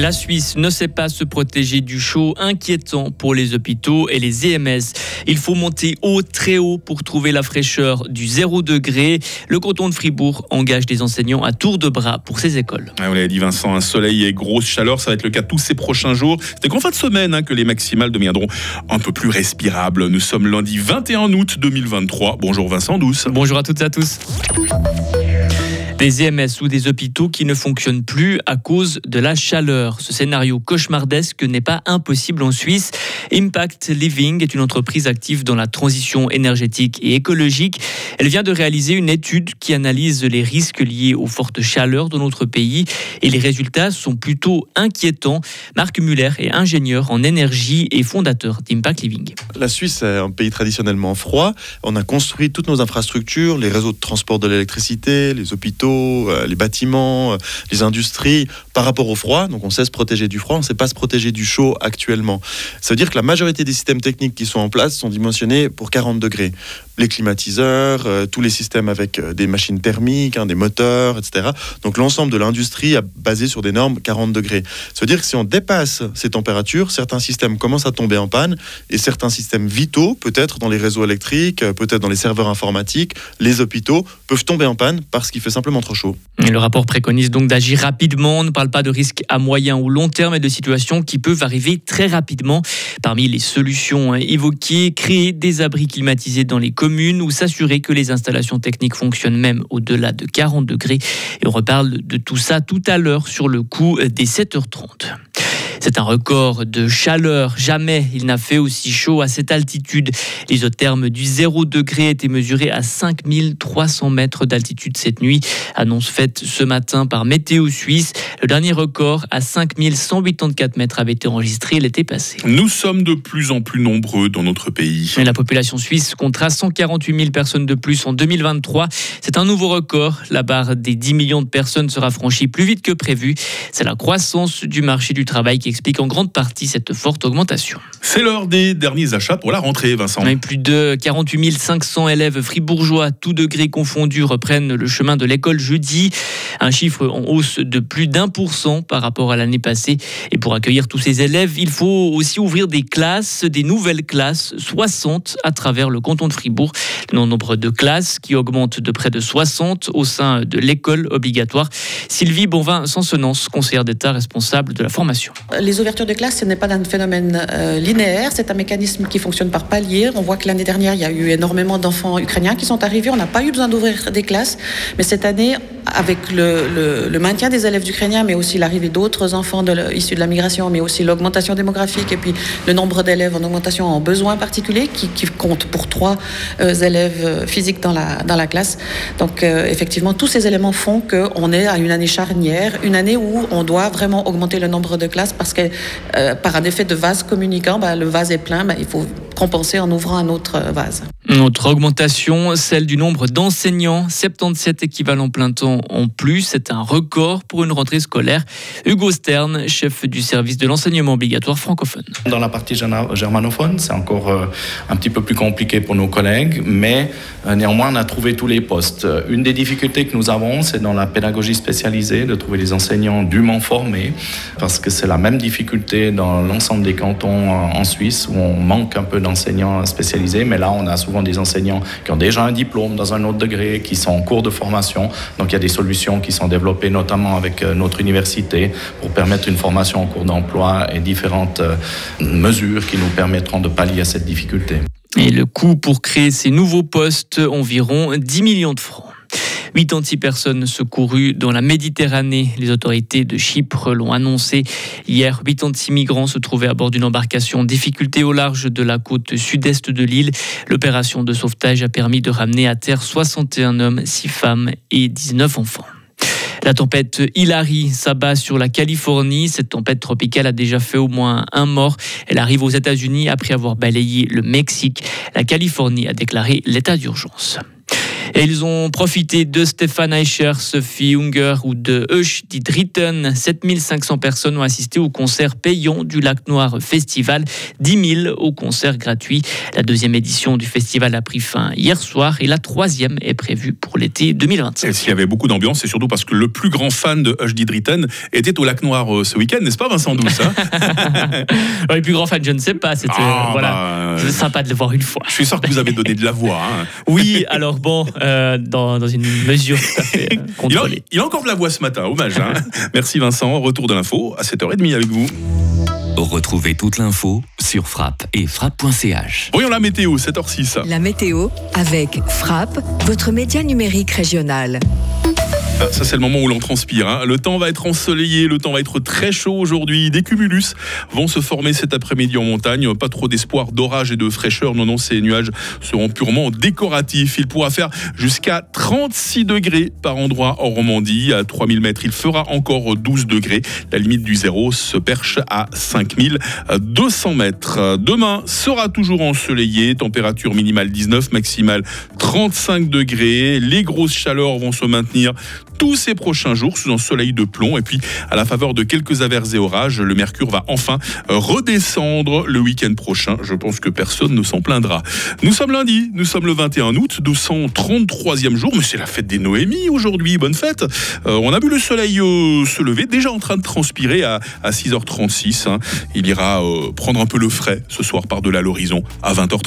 La Suisse ne sait pas se protéger du chaud, inquiétant pour les hôpitaux et les EMS. Il faut monter haut, très haut pour trouver la fraîcheur du 0 degré. Le canton de Fribourg engage des enseignants à tour de bras pour ces écoles. on l'a dit Vincent, un soleil et grosse chaleur, ça va être le cas tous ces prochains jours. C'est qu'en fin de semaine hein, que les maximales deviendront un peu plus respirables. Nous sommes lundi 21 août 2023. Bonjour Vincent Douce. Bonjour à toutes et à tous. Des EMS ou des hôpitaux qui ne fonctionnent plus à cause de la chaleur. Ce scénario cauchemardesque n'est pas impossible en Suisse. Impact Living est une entreprise active dans la transition énergétique et écologique. Elle vient de réaliser une étude qui analyse les risques liés aux fortes chaleurs dans notre pays et les résultats sont plutôt inquiétants. Marc Muller est ingénieur en énergie et fondateur d'Impact Living. La Suisse est un pays traditionnellement froid. On a construit toutes nos infrastructures, les réseaux de transport de l'électricité, les hôpitaux, euh, les bâtiments, euh, les industries, par rapport au froid. Donc on sait se protéger du froid, on ne sait pas se protéger du chaud actuellement. Ça veut dire que la majorité des systèmes techniques qui sont en place sont dimensionnés pour 40 degrés. Les climatiseurs, euh, tous les systèmes avec des machines thermiques, hein, des moteurs, etc. Donc l'ensemble de l'industrie a basé sur des normes 40 degrés. Ça veut dire que si on dépasse ces températures, certains systèmes commencent à tomber en panne et certains systèmes vitaux, peut-être dans les réseaux électriques, peut-être dans les serveurs informatiques, les hôpitaux, peuvent tomber en panne parce qu'il fait simplement trop chaud. le rapport préconise donc d'agir rapidement. Parle pas de risques à moyen ou long terme, mais de situations qui peuvent arriver très rapidement. Parmi les solutions évoquées, créer des abris climatisés dans les communes ou s'assurer que les installations techniques fonctionnent même au-delà de 40 degrés. Et on reparle de tout ça tout à l'heure sur le coup des 7h30. C'est un record de chaleur. Jamais il n'a fait aussi chaud à cette altitude. L'isotherme du 0 degré a été mesuré à 5300 mètres d'altitude cette nuit. Annonce faite ce matin par Météo Suisse. Le dernier record à 5184 mètres avait été enregistré l'été passé. Nous sommes de plus en plus nombreux dans notre pays. la population suisse comptera 148 000 personnes de plus en 2023. C'est un nouveau record. La barre des 10 millions de personnes sera franchie plus vite que prévu. C'est la croissance du marché du travail qui explique en grande partie cette forte augmentation. C'est l'heure des derniers achats pour la rentrée, Vincent. plus de 48 500 élèves fribourgeois, tous degrés confondus, reprennent le chemin de l'école jeudi. Un chiffre en hausse de plus d'un pour cent par rapport à l'année passée. Et pour accueillir tous ces élèves, il faut aussi ouvrir des classes, des nouvelles classes, 60 à travers le canton de Fribourg. Le nombre de classes qui augmente de près de 60 au sein de l'école obligatoire. Sylvie Bonvin-Sansonance, conseillère d'État responsable de la formation les ouvertures de classe, ce n'est pas un phénomène euh, linéaire, c'est un mécanisme qui fonctionne par palier. On voit que l'année dernière, il y a eu énormément d'enfants ukrainiens qui sont arrivés. On n'a pas eu besoin d'ouvrir des classes, mais cette année, avec le, maintien des élèves ukrainiens, mais aussi l'arrivée d'autres enfants issus de la migration, mais aussi l'augmentation démographique et puis le nombre d'élèves en augmentation en besoins particuliers qui, compte pour trois euh, élèves euh, physiques dans la, dans la classe. Donc effectivement, tous ces éléments font qu'on est à une année charnière, une année où on doit vraiment augmenter le nombre de classes parce que euh, par un effet de vase communicant, bah, le vase est plein, bah, il faut compenser en ouvrant un autre euh, vase. Autre augmentation, celle du nombre d'enseignants, 77 équivalents plein temps en plus. C'est un record pour une rentrée scolaire. Hugo Stern, chef du service de l'enseignement obligatoire francophone. Dans la partie germanophone, c'est encore euh, un petit peu plus compliqué pour nos collègues, mais euh, néanmoins, on a trouvé tous les postes. Une des difficultés que nous avons, c'est dans la pédagogie spécialisée, de trouver des enseignants dûment formés, parce que c'est la même difficulté dans l'ensemble des cantons en Suisse, où on manque un peu d'enseignants spécialisés, mais là, on a souvent des enseignants qui ont déjà un diplôme dans un autre degré, qui sont en cours de formation. Donc il y a des solutions qui sont développées notamment avec euh, notre université pour permettre une formation en cours d'emploi et différentes euh, mesures qui nous permettront de pallier à cette difficulté. Et le coût pour créer ces nouveaux postes, environ 10 millions de francs. 86 personnes secourues dans la Méditerranée. Les autorités de Chypre l'ont annoncé. Hier, 86 migrants se trouvaient à bord d'une embarcation en difficulté au large de la côte sud-est de l'île. L'opération de sauvetage a permis de ramener à terre 61 hommes, 6 femmes et 19 enfants. La tempête Hilary s'abat sur la Californie. Cette tempête tropicale a déjà fait au moins un mort. Elle arrive aux États-Unis après avoir balayé le Mexique. La Californie a déclaré l'état d'urgence. Et ils ont profité de Stéphane Eicher, Sophie Unger ou de Euch dit Dritten. 7500 personnes ont assisté au concert payant du Lac Noir Festival, 10 000 au concert gratuit. La deuxième édition du festival a pris fin hier soir et la troisième est prévue pour l'été 2025. Et s'il y avait beaucoup d'ambiance, c'est surtout parce que le plus grand fan de Hush Dritten était au Lac Noir euh, ce week-end, n'est-ce pas Vincent Douce hein Le plus grand fan, je ne sais pas. C'était Ah, voilà, bah, c'est sympa de le voir une fois. Je suis sûr que vous avez donné de la voix. hein. Oui, alors bon, euh, dans, dans une mesure tout à fait euh, Il a, il a encore de la voix ce matin, hommage. hein. Merci Vincent, retour de l'info à 7h30 avec vous. Retrouvez toute l'info sur frappe et frappe.ch. Voyons la météo, 7h06. La météo avec Frappe, votre média numérique régional. Ah, Ça, c'est le moment où l'on transpire. hein. Le temps va être ensoleillé, le temps va être très chaud aujourd'hui. Des cumulus vont se former cet après-midi en montagne. Pas trop d'espoir d'orage et de fraîcheur. Non, non, ces nuages seront purement décoratifs. Il pourra faire jusqu'à 36 degrés par endroit en Romandie. À 3000 mètres, il fera encore 12 degrés. La limite du zéro se perche à 5200 mètres. Demain sera toujours ensoleillé. Température minimale 19, maximale 35 degrés. Les grosses chaleurs vont se maintenir tous ces prochains jours sous un soleil de plomb. Et puis, à la faveur de quelques averses et orages, le mercure va enfin redescendre le week-end prochain. Je pense que personne ne s'en plaindra. Nous sommes lundi, nous sommes le 21 août, 233e jour, mais c'est la fête des Noémies aujourd'hui. Bonne fête. Euh, on a vu le soleil euh, se lever, déjà en train de transpirer à, à 6h36. hein. Il ira euh, prendre un peu le frais ce soir par-delà l'horizon à 20h30.